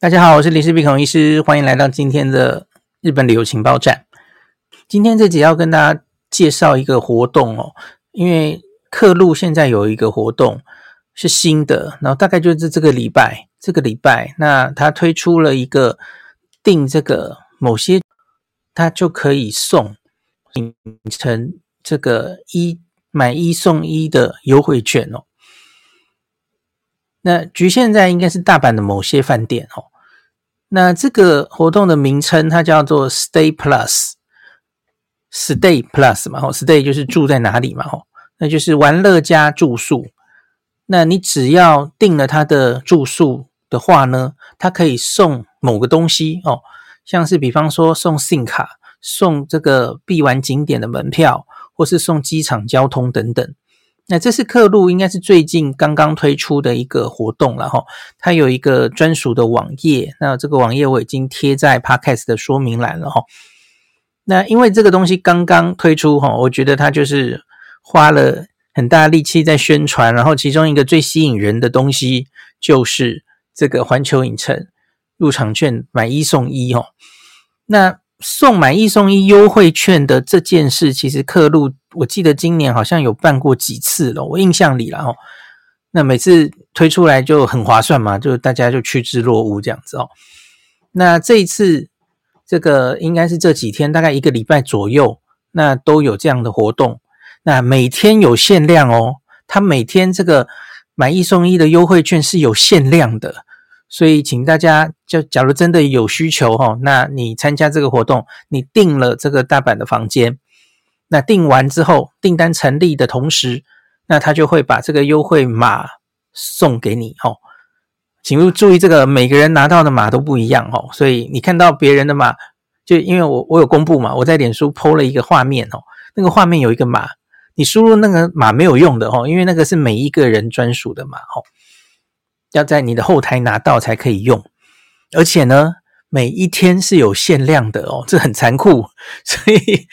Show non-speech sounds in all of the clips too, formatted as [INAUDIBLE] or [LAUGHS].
大家好，我是林氏璧孔医师，欢迎来到今天的日本旅游情报站。今天这集要跟大家介绍一个活动哦，因为客路现在有一个活动是新的，然后大概就是这个礼拜，这个礼拜，那他推出了一个订这个某些，他就可以送成这个一买一送一的优惠券哦。那局限在应该是大阪的某些饭店哦。那这个活动的名称它叫做 Stay Plus，Stay Plus 嘛，吼，Stay 就是住在哪里嘛，哦，那就是玩乐加住宿。那你只要订了他的住宿的话呢，它可以送某个东西哦，像是比方说送 SIM 卡、送这个必玩景点的门票，或是送机场交通等等。那这是客路应该是最近刚刚推出的一个活动了哈，它有一个专属的网页，那这个网页我已经贴在 Podcast 的说明栏了哈。那因为这个东西刚刚推出哈，我觉得它就是花了很大力气在宣传，然后其中一个最吸引人的东西就是这个环球影城入场券买一送一哈。那送买一送一优惠券的这件事，其实客路。我记得今年好像有办过几次了，我印象里了哦。那每次推出来就很划算嘛，就大家就趋之若鹜这样子哦。那这一次这个应该是这几天，大概一个礼拜左右，那都有这样的活动。那每天有限量哦，它每天这个买一送一的优惠券是有限量的，所以请大家就假如真的有需求哈，那你参加这个活动，你订了这个大阪的房间。那订完之后，订单成立的同时，那他就会把这个优惠码送给你哦。请注意，这个每个人拿到的码都不一样哦。所以你看到别人的码，就因为我我有公布嘛，我在脸书 po 了一个画面哦。那个画面有一个码，你输入那个码没有用的哦，因为那个是每一个人专属的码哦，要在你的后台拿到才可以用，而且呢。每一天是有限量的哦，这很残酷，[LAUGHS] 所以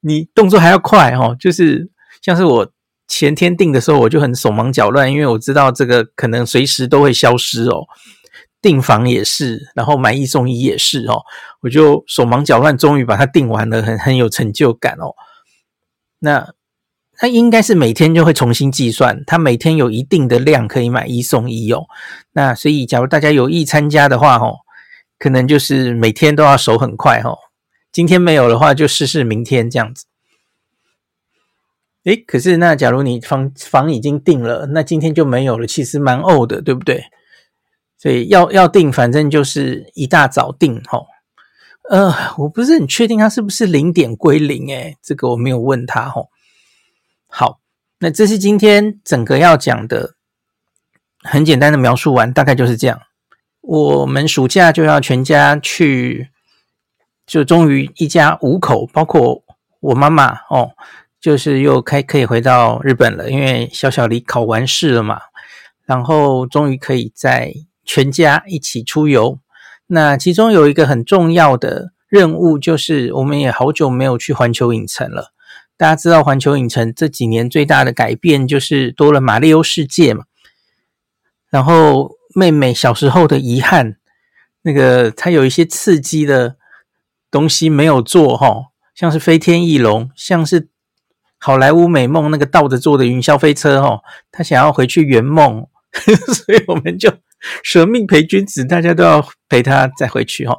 你动作还要快哦。就是像是我前天订的时候，我就很手忙脚乱，因为我知道这个可能随时都会消失哦。订房也是，然后买一送一也是哦，我就手忙脚乱，终于把它订完了，很很有成就感哦。那它应该是每天就会重新计算，它每天有一定的量可以买一送一哦。那所以假如大家有意参加的话哦。可能就是每天都要手很快哦，今天没有的话就试试明天这样子。诶，可是那假如你房房已经订了，那今天就没有了，其实蛮呕的，对不对？所以要要订，反正就是一大早订齁。呃，我不是很确定他是不是零点归零，诶，这个我没有问他齁。好，那这是今天整个要讲的，很简单的描述完，大概就是这样。我们暑假就要全家去，就终于一家五口，包括我妈妈哦，就是又开可以回到日本了，因为小小离考完试了嘛，然后终于可以在全家一起出游。那其中有一个很重要的任务，就是我们也好久没有去环球影城了。大家知道环球影城这几年最大的改变就是多了马里欧世界嘛，然后。妹妹小时候的遗憾，那个她有一些刺激的东西没有做哈，像是飞天翼龙，像是好莱坞美梦那个倒着坐的云霄飞车哈，她想要回去圆梦，[LAUGHS] 所以我们就舍命陪君子，大家都要陪她再回去哈。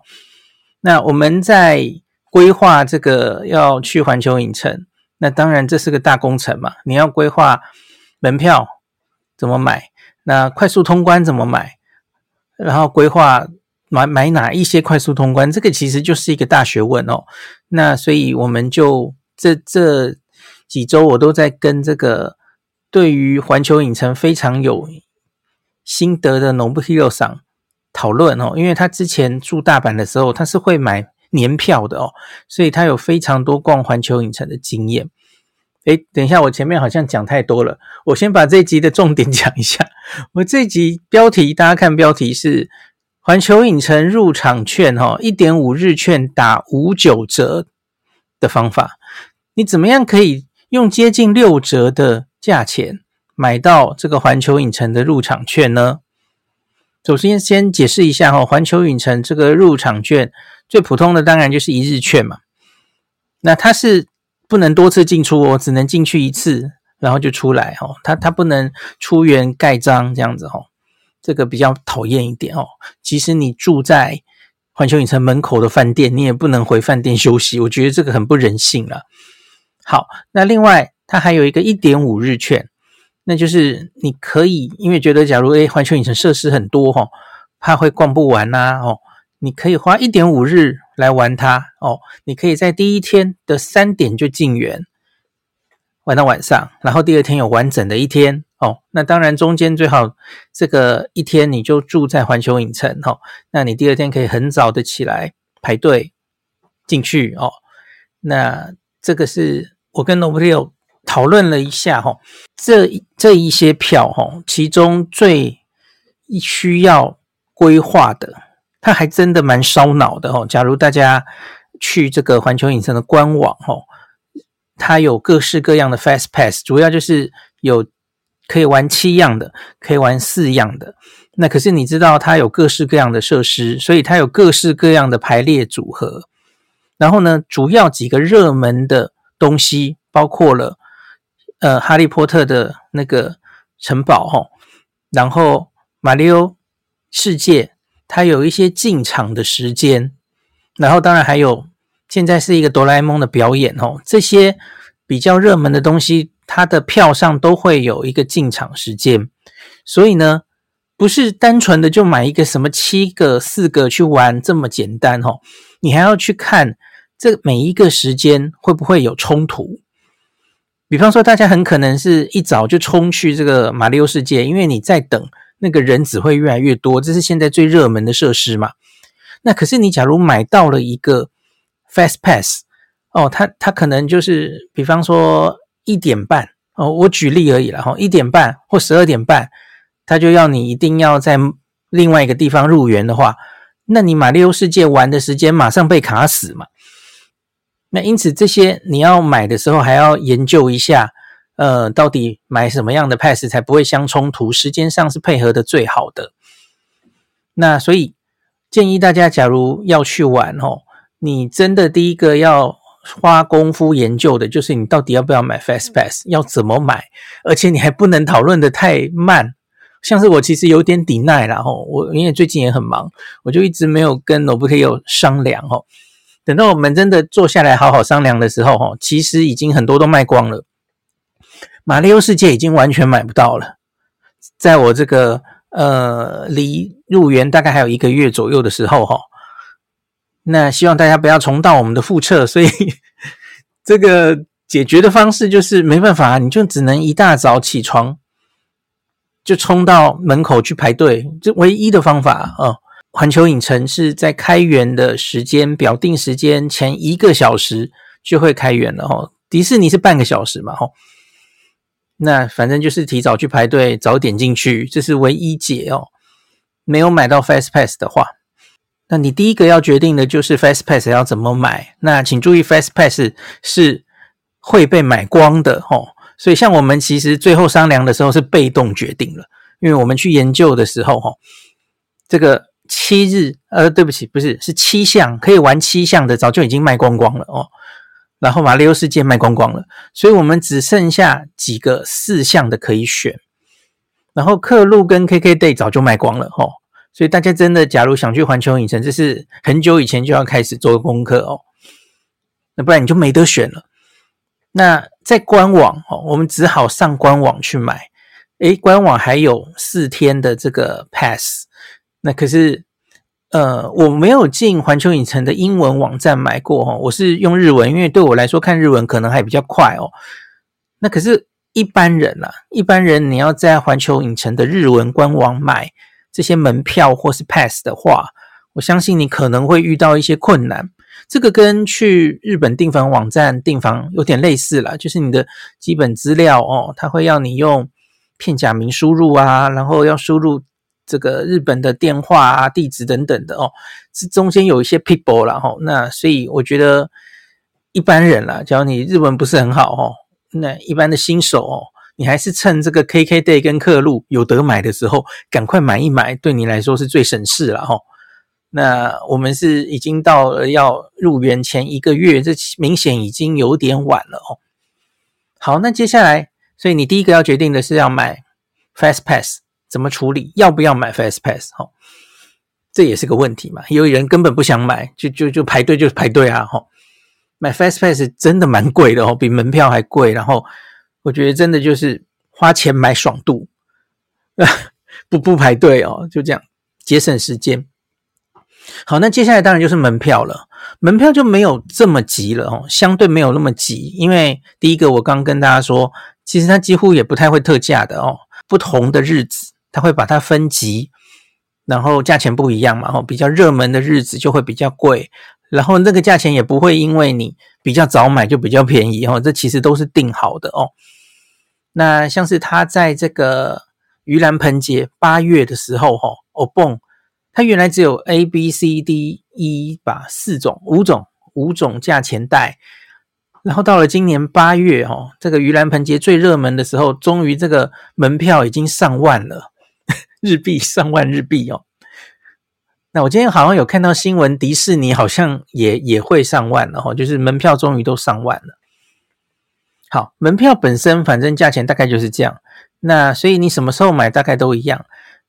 那我们在规划这个要去环球影城，那当然这是个大工程嘛，你要规划门票怎么买。那快速通关怎么买？然后规划买买哪一些快速通关？这个其实就是一个大学问哦。那所以我们就这这几周我都在跟这个对于环球影城非常有心得的 Nobuhiro 上讨论哦，因为他之前住大阪的时候，他是会买年票的哦，所以他有非常多逛环球影城的经验。诶，等一下，我前面好像讲太多了，我先把这一集的重点讲一下。[LAUGHS] 我这集标题，大家看标题是“环球影城入场券哈，一点五日券打五九折的方法”。你怎么样可以用接近六折的价钱买到这个环球影城的入场券呢？首先先解释一下哈，环球影城这个入场券最普通的当然就是一日券嘛。那它是不能多次进出哦，只能进去一次，然后就出来哦。它它不能出园盖章这样子哦，这个比较讨厌一点哦。即使你住在环球影城门口的饭店，你也不能回饭店休息，我觉得这个很不人性了。好，那另外它还有一个一点五日券。那就是你可以，因为觉得假如诶环球影城设施很多哈，怕会逛不完呐哦，你可以花一点五日来玩它哦。你可以在第一天的三点就进园，玩到晚上，然后第二天有完整的一天哦。那当然中间最好这个一天你就住在环球影城哦，那你第二天可以很早的起来排队进去哦。那这个是我跟 nobody 讨论了一下哈，这这一些票哈，其中最需要规划的，它还真的蛮烧脑的哈。假如大家去这个环球影城的官网哈，它有各式各样的 Fast Pass，主要就是有可以玩七样的，可以玩四样的。那可是你知道它有各式各样的设施，所以它有各式各样的排列组合。然后呢，主要几个热门的东西包括了。呃，哈利波特的那个城堡哈，然后马里奥世界，它有一些进场的时间，然后当然还有现在是一个哆啦 A 梦的表演哦，这些比较热门的东西，它的票上都会有一个进场时间，所以呢，不是单纯的就买一个什么七个四个去玩这么简单哦，你还要去看这每一个时间会不会有冲突。比方说，大家很可能是一早就冲去这个马里奥世界，因为你在等那个人只会越来越多，这是现在最热门的设施嘛。那可是你假如买到了一个 Fast Pass，哦，它它可能就是比方说一点半哦，我举例而已了哈，一点半或十二点半，他就要你一定要在另外一个地方入园的话，那你马里奥世界玩的时间马上被卡死嘛。那因此，这些你要买的时候还要研究一下，呃，到底买什么样的 pass 才不会相冲突，时间上是配合的最好的。那所以建议大家，假如要去玩哦，你真的第一个要花功夫研究的就是你到底要不要买 fast pass，要怎么买，而且你还不能讨论的太慢。像是我其实有点抵耐啦吼，我因为最近也很忙，我就一直没有跟 n o b k 有商量吼。等到我们真的坐下来好好商量的时候，吼，其实已经很多都卖光了。马里奥世界已经完全买不到了。在我这个呃离入园大概还有一个月左右的时候，哈，那希望大家不要重蹈我们的覆辙。所以 [LAUGHS] 这个解决的方式就是没办法，你就只能一大早起床就冲到门口去排队，这唯一的方法啊。环球影城是在开园的时间表定时间前一个小时就会开园了哈，迪士尼是半个小时嘛哈，那反正就是提早去排队，早点进去，这是唯一解哦。没有买到 Fast Pass 的话，那你第一个要决定的就是 Fast Pass 要怎么买。那请注意，Fast Pass 是会被买光的哦，所以像我们其实最后商量的时候是被动决定了，因为我们去研究的时候哈，这个。七日，呃，对不起，不是，是七项可以玩七项的，早就已经卖光光了哦。然后马里奥世界卖光光了，所以我们只剩下几个四项的可以选。然后克路跟 KKday 早就卖光了哦。所以大家真的，假如想去环球影城，这是很久以前就要开始做功课哦。那不然你就没得选了。那在官网哦，我们只好上官网去买。诶，官网还有四天的这个 pass。那可是，呃，我没有进环球影城的英文网站买过哈，我是用日文，因为对我来说看日文可能还比较快哦。那可是，一般人啦，一般人你要在环球影城的日文官网买这些门票或是 pass 的话，我相信你可能会遇到一些困难。这个跟去日本订房网站订房有点类似啦，就是你的基本资料哦，它会要你用片假名输入啊，然后要输入。这个日本的电话啊、地址等等的哦，这中间有一些 people 啦哈，那所以我觉得一般人啦，假如你日文不是很好哦，那一般的新手哦，你还是趁这个 KKday 跟客路有得买的时候，赶快买一买，对你来说是最省事了哈。那我们是已经到了要入园前一个月，这明显已经有点晚了哦。好，那接下来，所以你第一个要决定的是要买 Fast Pass，怎么处理？要不要买 Fast Pass？哈，这也是个问题嘛。有人根本不想买，就就就排队就排队啊！哈，买 Fast Pass 真的蛮贵的哦，比门票还贵。然后我觉得真的就是花钱买爽度，[LAUGHS] 不不排队哦，就这样节省时间。好，那接下来当然就是门票了。门票就没有这么急了哦，相对没有那么急，因为第一个我刚跟大家说，其实它几乎也不太会特价的哦。不同的日子，它会把它分级，然后价钱不一样嘛，哦，比较热门的日子就会比较贵，然后那个价钱也不会因为你比较早买就比较便宜哦，这其实都是定好的哦。那像是它在这个盂兰盆节八月的时候，哈，哦蹦。它原来只有 A B C D E 吧，四种、五种、五种价钱带，然后到了今年八月哦，这个盂兰盆节最热门的时候，终于这个门票已经上万了，日币 [LAUGHS] 上万日币哦。那我今天好像有看到新闻，迪士尼好像也也会上万了哈，就是门票终于都上万了。好，门票本身反正价钱大概就是这样，那所以你什么时候买大概都一样。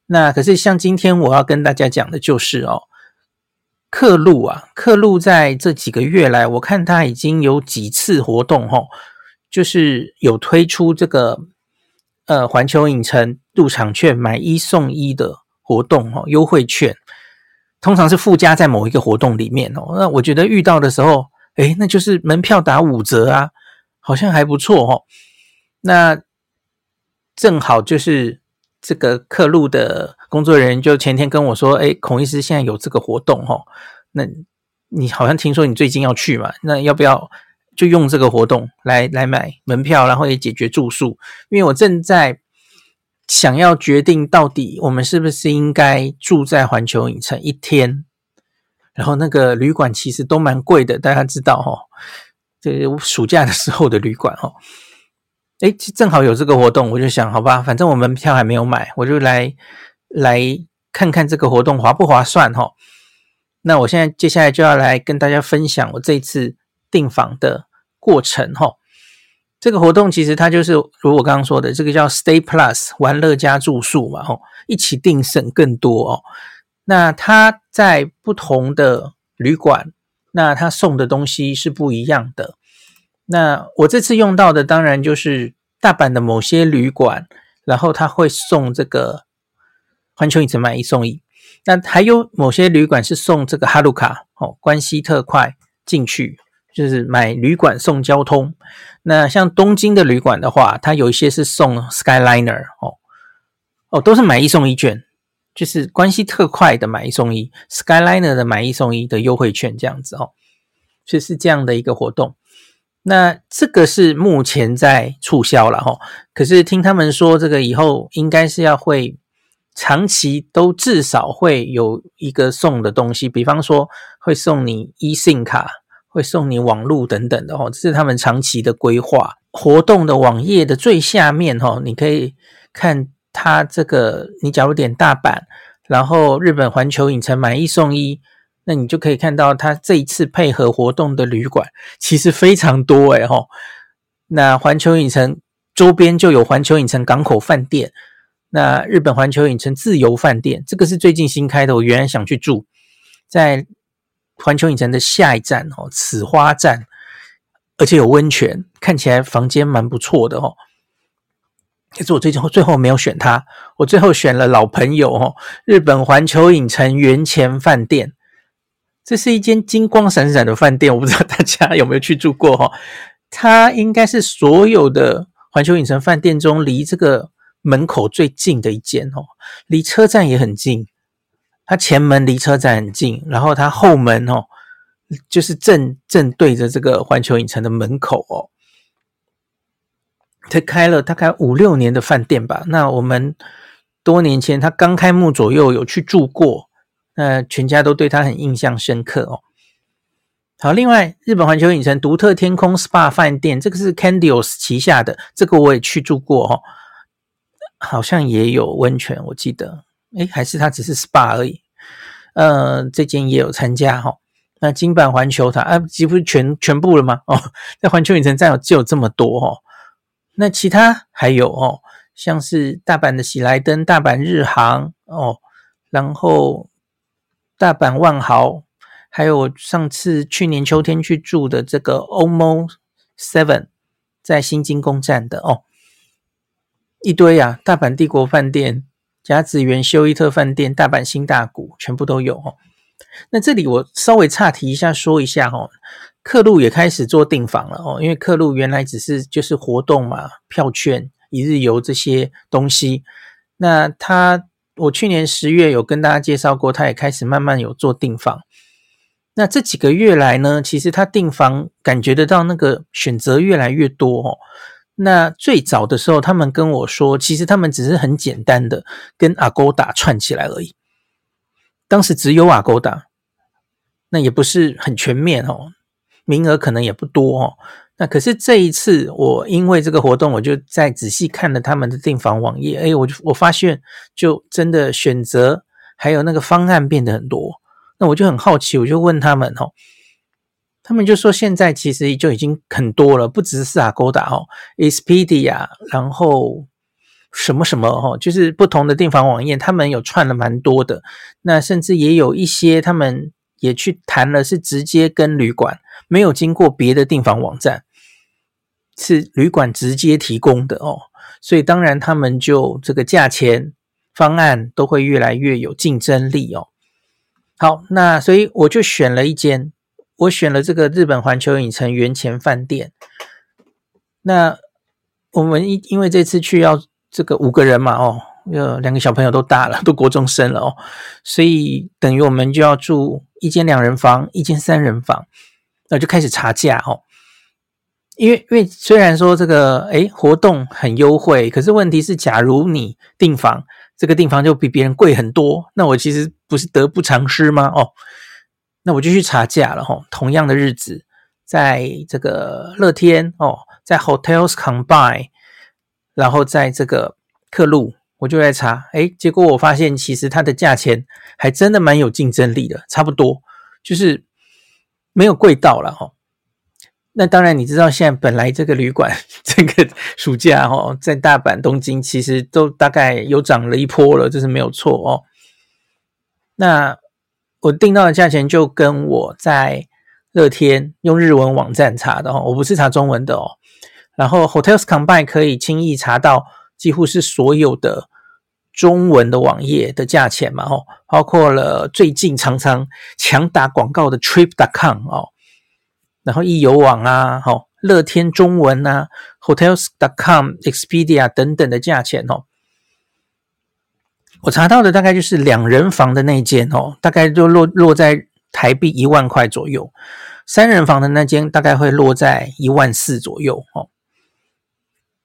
那可是像今天我要跟大家讲的就是哦，客路啊，客路在这几个月来，我看它已经有几次活动哦，就是有推出这个呃环球影城入场券买一送一的活动哦，优惠券，通常是附加在某一个活动里面哦。那我觉得遇到的时候，诶，那就是门票打五折啊，好像还不错哦。那正好就是。这个客路的工作人员就前天跟我说：“哎，孔医师现在有这个活动哦，那你好像听说你最近要去嘛？那要不要就用这个活动来来买门票，然后也解决住宿？因为我正在想要决定到底我们是不是应该住在环球影城一天，然后那个旅馆其实都蛮贵的，大家知道哈，这暑假的时候的旅馆哈。”哎，正好有这个活动，我就想，好吧，反正我门票还没有买，我就来来看看这个活动划不划算哈。那我现在接下来就要来跟大家分享我这次订房的过程哈。这个活动其实它就是如我刚刚说的，这个叫 Stay Plus 玩乐加住宿嘛，吼，一起订省更多哦。那它在不同的旅馆，那它送的东西是不一样的。那我这次用到的当然就是大阪的某些旅馆，然后他会送这个环球影城买一送一。那还有某些旅馆是送这个哈鲁卡哦，关西特快进去，就是买旅馆送交通。那像东京的旅馆的话，它有一些是送 Skyliner 哦哦，都是买一送一券，就是关系特快的买一送一，Skyliner 的买一送一的优惠券这样子哦，就是这样的一个活动。那这个是目前在促销了哈，可是听他们说，这个以后应该是要会长期都至少会有一个送的东西，比方说会送你 eSIM 卡，会送你网路等等的哈，这是他们长期的规划。活动的网页的最下面哈，你可以看它这个，你假如点大阪，然后日本环球影城买一送一。那你就可以看到，它这一次配合活动的旅馆其实非常多诶吼。那环球影城周边就有环球影城港口饭店，那日本环球影城自由饭店，这个是最近新开的，我原来想去住，在环球影城的下一站哦，此花站，而且有温泉，看起来房间蛮不错的哦。可是我最后最后没有选它，我最后选了老朋友哦，日本环球影城源前饭店。这是一间金光闪闪的饭店，我不知道大家有没有去住过哈。它应该是所有的环球影城饭店中离这个门口最近的一间哦，离车站也很近。它前门离车站很近，然后它后门哦，就是正正对着这个环球影城的门口哦。它开了大概五六年的饭店吧。那我们多年前它刚开幕左右有去住过。那全家都对他很印象深刻哦。好，另外日本环球影城独特天空 SPA 饭店，这个是 Candios 旗下的，这个我也去住过哦，好像也有温泉，我记得，诶，还是它只是 SPA 而已。呃，这间也有参加哈、哦。那金板环球塔啊，几乎全全部了吗？哦，[LAUGHS] 在环球影城站有只有这么多哦。那其他还有哦，像是大阪的喜来登、大阪日航哦，然后大阪万豪。还有我上次去年秋天去住的这个 OMO Seven，在新金宫站的哦，一堆啊，大阪帝国饭店、甲子园休伊特饭店、大阪新大谷，全部都有哦。那这里我稍微岔题一下说一下哦，客路也开始做订房了哦，因为客路原来只是就是活动嘛，票券、一日游这些东西。那他我去年十月有跟大家介绍过，他也开始慢慢有做订房。那这几个月来呢，其实他订房感觉得到那个选择越来越多哦。那最早的时候，他们跟我说，其实他们只是很简单的跟 Agoda 串起来而已。当时只有 Agoda，那也不是很全面哦，名额可能也不多哦。那可是这一次，我因为这个活动，我就再仔细看了他们的订房网页，哎，我就我发现，就真的选择还有那个方案变得很多。那我就很好奇，我就问他们哦，他们就说现在其实就已经很多了，不只是 Agoda 哦，Expedia，然后什么什么哦，就是不同的订房网页，他们有串了蛮多的。那甚至也有一些他们也去谈了，是直接跟旅馆，没有经过别的订房网站，是旅馆直接提供的哦。所以当然他们就这个价钱方案都会越来越有竞争力哦。好，那所以我就选了一间，我选了这个日本环球影城源前饭店。那我们因因为这次去要这个五个人嘛，哦，有两个小朋友都大了，都国中生了哦，所以等于我们就要住一间两人房，一间三人房，那就开始查价哦。因为因为虽然说这个诶活动很优惠，可是问题是，假如你订房。这个订房就比别人贵很多，那我其实不是得不偿失吗？哦，那我就去查价了哈。同样的日子，在这个乐天哦，在 Hotels Combine，然后在这个客路，我就来查，诶，结果我发现其实它的价钱还真的蛮有竞争力的，差不多就是没有贵到了哈。那当然，你知道现在本来这个旅馆 [LAUGHS] 这个暑假哦，在大阪、东京其实都大概有涨了一波了，这是没有错哦。那我订到的价钱就跟我在乐天用日文网站查的哦，我不是查中文的哦。然后 Hotels Combine 可以轻易查到几乎是所有的中文的网页的价钱嘛哦，包括了最近常常强打广告的 Trip.com 哦。然后易游网啊，好，乐天中文啊，Hotels.com、Expedia 等等的价钱哦，我查到的大概就是两人房的那间哦，大概就落落在台币一万块左右，三人房的那间大概会落在一万四左右哦。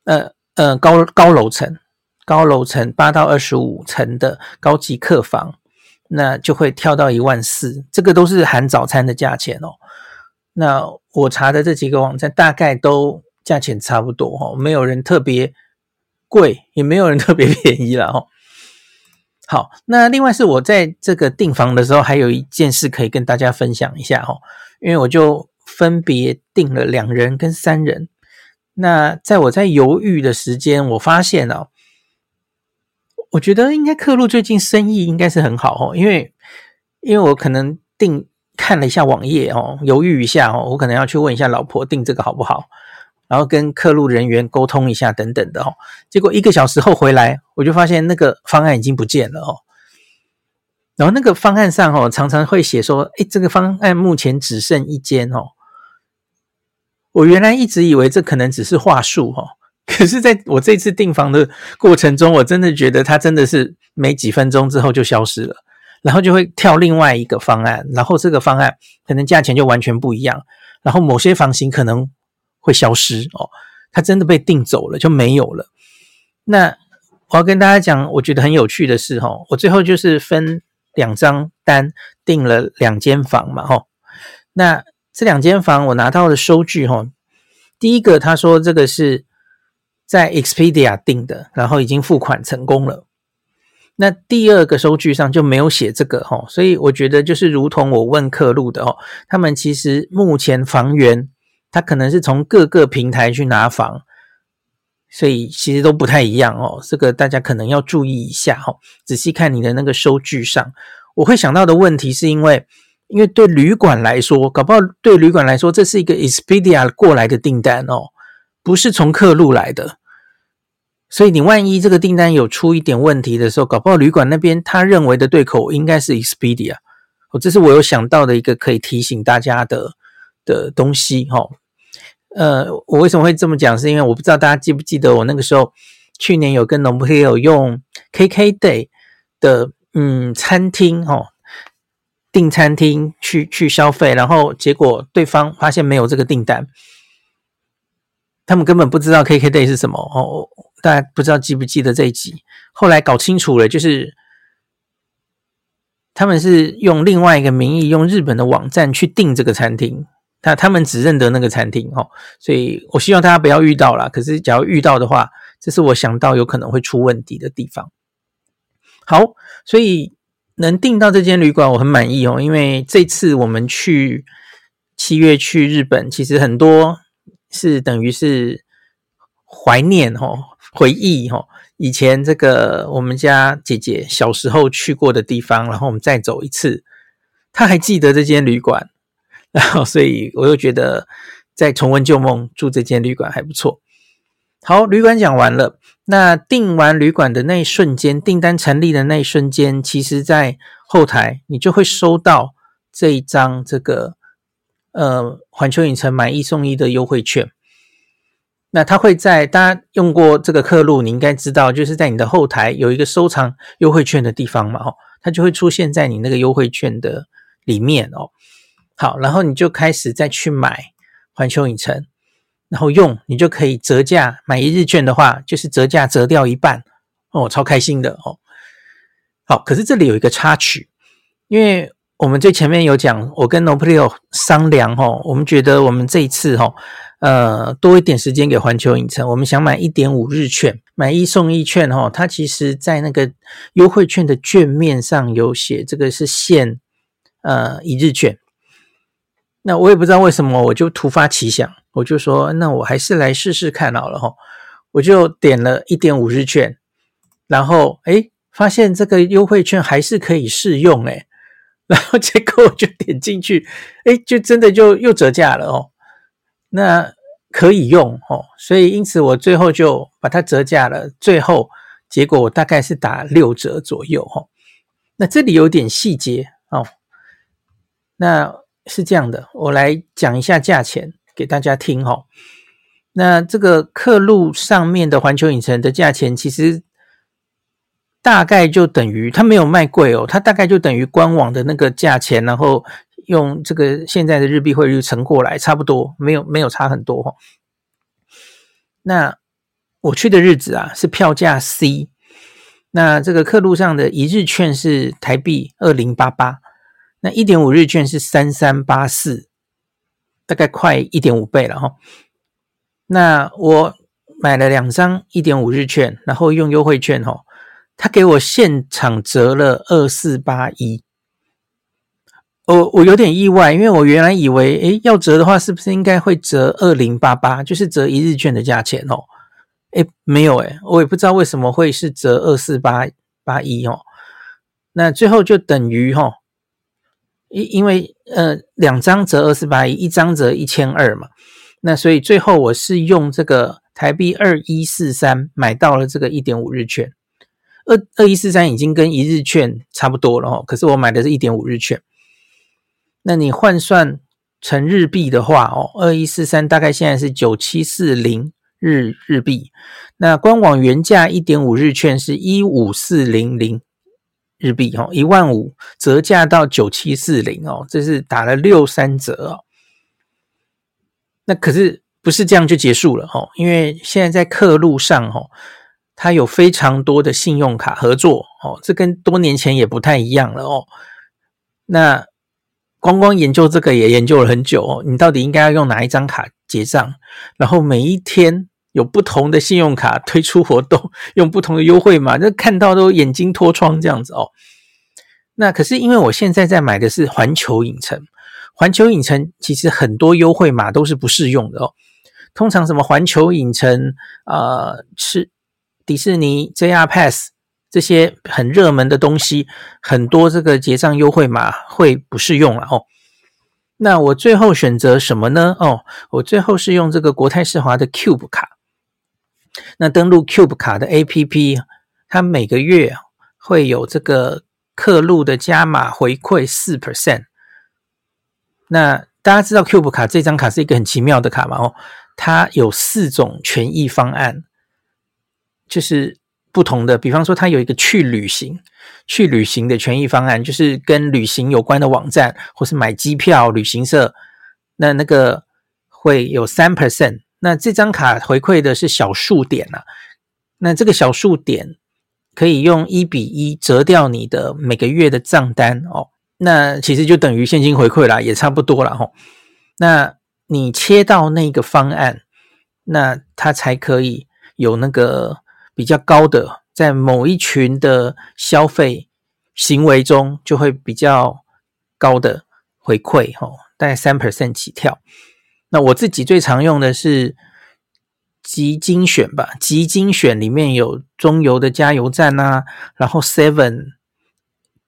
呃呃，高高楼层，高楼层八到二十五层的高级客房，那就会跳到一万四，这个都是含早餐的价钱哦。那我查的这几个网站大概都价钱差不多哈，没有人特别贵，也没有人特别便宜了哈。好，那另外是我在这个订房的时候，还有一件事可以跟大家分享一下哦，因为我就分别订了两人跟三人。那在我在犹豫的时间，我发现哦，我觉得应该客路最近生意应该是很好哦，因为因为我可能订。看了一下网页哦，犹豫一下哦，我可能要去问一下老婆订这个好不好，然后跟客路人员沟通一下等等的哦。结果一个小时后回来，我就发现那个方案已经不见了哦。然后那个方案上哦，常常会写说，哎，这个方案目前只剩一间哦。我原来一直以为这可能只是话术哦，[LAUGHS] 可是在我这次订房的过程中，我真的觉得它真的是没几分钟之后就消失了。然后就会跳另外一个方案，然后这个方案可能价钱就完全不一样，然后某些房型可能会消失哦，它真的被订走了就没有了。那我要跟大家讲，我觉得很有趣的是哈，我最后就是分两张单订了两间房嘛哈，那这两间房我拿到的收据哈，第一个他说这个是在 Expedia 订的，然后已经付款成功了。那第二个收据上就没有写这个哈，所以我觉得就是如同我问客路的哦，他们其实目前房源他可能是从各个平台去拿房，所以其实都不太一样哦。这个大家可能要注意一下哈，仔细看你的那个收据上。我会想到的问题是因为，因为对旅馆来说，搞不好对旅馆来说这是一个 Expedia 过来的订单哦，不是从客路来的。所以你万一这个订单有出一点问题的时候，搞不好旅馆那边他认为的对口应该是 Expedia，哦，这是我有想到的一个可以提醒大家的的东西哈。呃，我为什么会这么讲？是因为我不知道大家记不记得我那个时候去年有跟 Nobuhiro 用 KKday 的嗯餐厅哈订餐厅去去消费，然后结果对方发现没有这个订单，他们根本不知道 KKday 是什么哦。大家不知道记不记得这一集？后来搞清楚了，就是他们是用另外一个名义，用日本的网站去订这个餐厅。他他们只认得那个餐厅哦，所以我希望大家不要遇到啦。可是，假如遇到的话，这是我想到有可能会出问题的地方。好，所以能订到这间旅馆，我很满意哦。因为这次我们去七月去日本，其实很多是等于是怀念哦。回忆哈，以前这个我们家姐姐小时候去过的地方，然后我们再走一次，她还记得这间旅馆，[LAUGHS] 然后所以我又觉得再重温旧梦，住这间旅馆还不错。好，旅馆讲完了，那订完旅馆的那一瞬间，订单成立的那一瞬间，其实在后台你就会收到这一张这个呃环球影城买一送一的优惠券。那他会在大家用过这个客路，你应该知道，就是在你的后台有一个收藏优惠券的地方嘛，哦，它就会出现在你那个优惠券的里面哦。好，然后你就开始再去买环球影城，然后用你就可以折价买一日券的话，就是折价折掉一半哦，超开心的哦。好，可是这里有一个插曲，因为我们最前面有讲，我跟 Noprio 商量哦，我们觉得我们这一次哦。呃，多一点时间给环球影城，我们想买一点五日券，买一送一券哈。它其实在那个优惠券的券面上有写，这个是限呃一日券。那我也不知道为什么，我就突发奇想，我就说，那我还是来试试看好了哈。我就点了一点五日券，然后诶，发现这个优惠券还是可以试用诶，然后结果我就点进去，诶，就真的就又折价了哦。那可以用哦，所以因此我最后就把它折价了，最后结果我大概是打六折左右哈。那这里有点细节哦，那是这样的，我来讲一下价钱给大家听哈。那这个客路上面的环球影城的价钱，其实大概就等于它没有卖贵哦，它大概就等于官网的那个价钱，然后。用这个现在的日币汇率乘过来，差不多没有没有差很多哈。那我去的日子啊是票价 C，那这个客路上的一日券是台币二零八八，那一点五日券是三三八四，大概快一点五倍了哈。那我买了两张一点五日券，然后用优惠券哈，他给我现场折了二四八一。我我有点意外，因为我原来以为，诶，要折的话，是不是应该会折二零八八，就是折一日券的价钱哦？诶，没有诶，我也不知道为什么会是折二四八八一哦。那最后就等于哈，因因为呃两张折二四八一，一张折一千二嘛。那所以最后我是用这个台币二一四三买到了这个一点五日券，二二一四三已经跟一日券差不多了哦，可是我买的是一点五日券。那你换算成日币的话，哦，二一四三大概现在是九七四零日日币。那官网原价一点五日券是一五四零零日币，哦，一万五折价到九七四零哦，这是打了六三折哦。那可是不是这样就结束了哦？因为现在在客路上哦，它有非常多的信用卡合作哦，这跟多年前也不太一样了哦。那光光研究这个也研究了很久哦。你到底应该要用哪一张卡结账？然后每一天有不同的信用卡推出活动，用不同的优惠码，那看到都眼睛脱窗这样子哦。那可是因为我现在在买的是环球影城，环球影城其实很多优惠码都是不适用的哦。通常什么环球影城啊，是、迪士尼 JR Pass 这些很热门的东西，很多这个结账优惠码会不适用了哦。那我最后选择什么呢？哦，我最后是用这个国泰世华的 Cube 卡。那登录 Cube 卡的 APP，它每个月会有这个。客路的加码回馈四 percent，那大家知道 Cube 卡这张卡是一个很奇妙的卡吗？哦，它有四种权益方案，就是不同的。比方说，它有一个去旅行、去旅行的权益方案，就是跟旅行有关的网站或是买机票、旅行社，那那个会有三 percent。那这张卡回馈的是小数点啊，那这个小数点。可以用一比一折掉你的每个月的账单哦，那其实就等于现金回馈啦，也差不多了哈。那你切到那个方案，那它才可以有那个比较高的，在某一群的消费行为中就会比较高的回馈哈，大概三 percent 起跳。那我自己最常用的是。集精选吧，集精选里面有中油的加油站啊，然后 Seven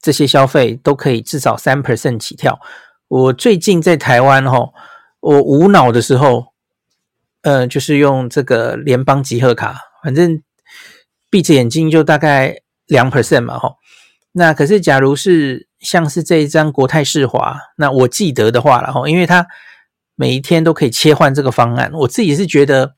这些消费都可以至少三 percent 起跳。我最近在台湾哈，我无脑的时候，呃，就是用这个联邦集合卡，反正闭着眼睛就大概两 percent 嘛哈。那可是假如是像是这一张国泰世华，那我记得的话了哈，因为它每一天都可以切换这个方案，我自己是觉得。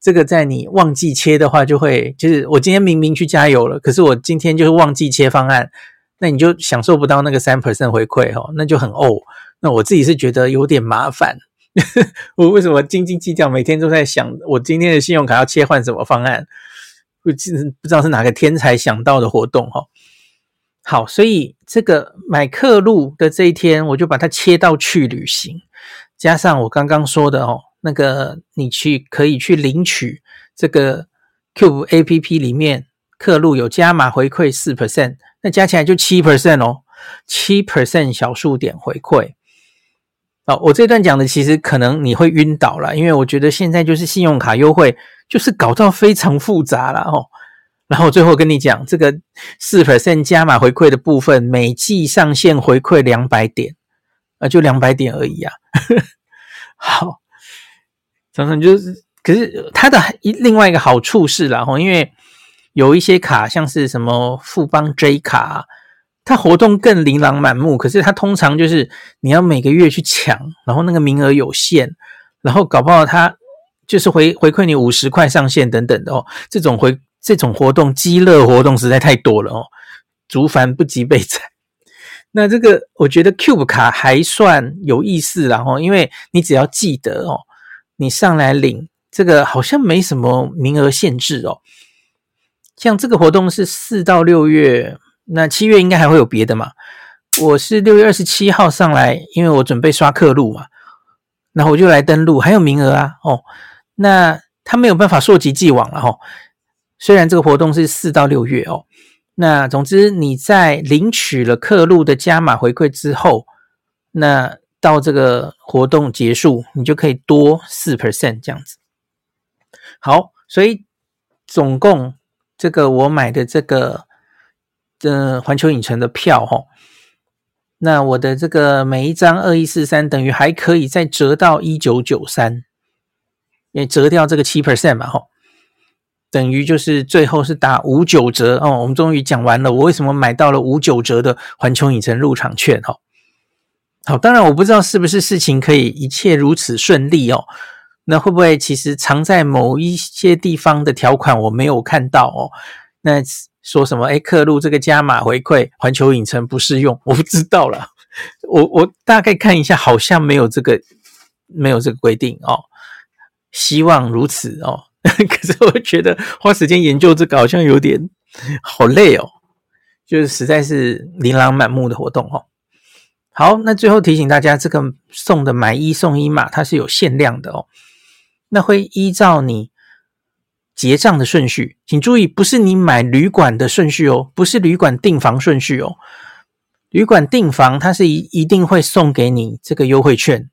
这个在你忘记切的话，就会就是我今天明明去加油了，可是我今天就是忘记切方案，那你就享受不到那个三 percent 回馈哈，那就很哦。那我自己是觉得有点麻烦，[LAUGHS] 我为什么斤斤计较，每天都在想我今天的信用卡要切换什么方案？不知不知道是哪个天才想到的活动哈。好，所以这个买客路的这一天，我就把它切到去旅行，加上我刚刚说的哦。那个你去可以去领取这个 Cube APP 里面刻录有加码回馈四 percent，那加起来就七 percent 哦，七 percent 小数点回馈。哦，我这段讲的其实可能你会晕倒了，因为我觉得现在就是信用卡优惠就是搞到非常复杂了哦。然后最后跟你讲这个四 percent 加码回馈的部分，每季上限回馈两百点啊，就两百点而已啊。[LAUGHS] 好。常常就是，可是它的一另外一个好处是，然后因为有一些卡，像是什么富邦 J 卡，它活动更琳琅满目。可是它通常就是你要每个月去抢，然后那个名额有限，然后搞不好它就是回回馈你五十块上限等等的哦。这种回这种活动，积乐活动实在太多了哦，竹繁不及备载。那这个我觉得 Cube 卡还算有意思，然后因为你只要记得哦。你上来领这个好像没什么名额限制哦，像这个活动是四到六月，那七月应该还会有别的嘛？我是六月二十七号上来，因为我准备刷客路嘛，然后我就来登录，还有名额啊哦，那他没有办法溯及既往了哦。虽然这个活动是四到六月哦，那总之你在领取了客路的加码回馈之后，那。到这个活动结束，你就可以多四 percent 这样子。好，所以总共这个我买的这个呃环球影城的票哈，那我的这个每一张二一四三等于还可以再折到一九九三，也折掉这个七 percent 嘛哈，等于就是最后是打五九折哦。我们终于讲完了，我为什么买到了五九折的环球影城入场券哈。好，当然我不知道是不是事情可以一切如此顺利哦。那会不会其实藏在某一些地方的条款我没有看到哦？那说什么？哎，客路这个加码回馈环球影城不适用，[LAUGHS] 我不知道了。我我大概看一下，好像没有这个没有这个规定哦。希望如此哦。[LAUGHS] 可是我觉得花时间研究这个好像有点好累哦，就是实在是琳琅满目的活动哦。好，那最后提醒大家，这个送的买一送一码它是有限量的哦。那会依照你结账的顺序，请注意，不是你买旅馆的顺序哦，不是旅馆订房顺序哦。旅馆订房它是一一定会送给你这个优惠券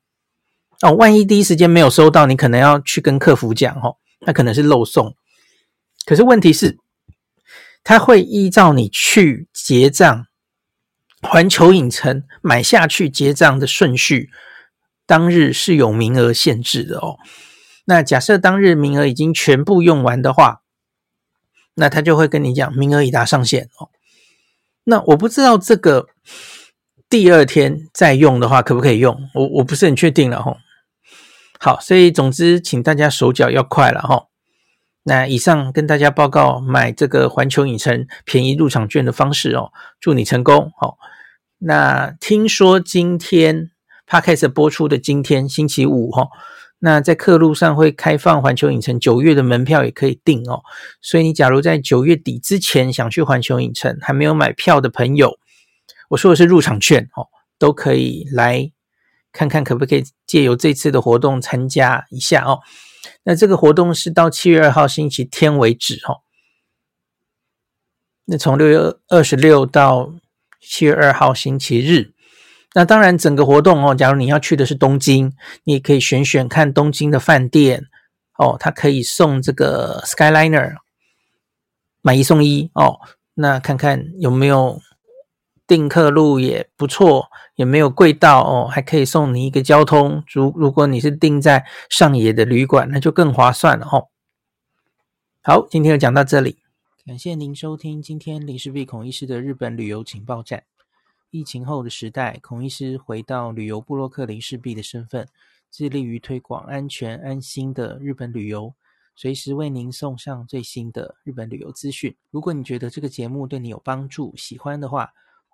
哦。万一第一时间没有收到，你可能要去跟客服讲哦，那可能是漏送。可是问题是，他会依照你去结账。环球影城买下去结账的顺序，当日是有名额限制的哦。那假设当日名额已经全部用完的话，那他就会跟你讲名额已达上限哦。那我不知道这个第二天再用的话可不可以用，我我不是很确定了哈。好，所以总之请大家手脚要快了哈。那以上跟大家报告买这个环球影城便宜入场券的方式哦，祝你成功哦。那听说今天 Podcast 播出的今天星期五哈，那在客路上会开放环球影城九月的门票也可以订哦，所以你假如在九月底之前想去环球影城还没有买票的朋友，我说的是入场券哦，都可以来看看可不可以借由这次的活动参加一下哦。那这个活动是到七月二号星期天为止哈。那从六月二十六到七月二号星期日，那当然整个活动哦，假如你要去的是东京，你也可以选选看东京的饭店哦，它可以送这个 Skyliner 买一送一哦，那看看有没有订客路也不错。也没有贵到哦，还可以送你一个交通。如如果你是订在上野的旅馆，那就更划算了哦。好，今天就讲到这里，感谢您收听今天林氏璧孔医师的日本旅游情报站。疫情后的时代，孔医师回到旅游部落客林氏璧的身份，致力于推广安全安心的日本旅游，随时为您送上最新的日本旅游资讯。如果你觉得这个节目对你有帮助，喜欢的话，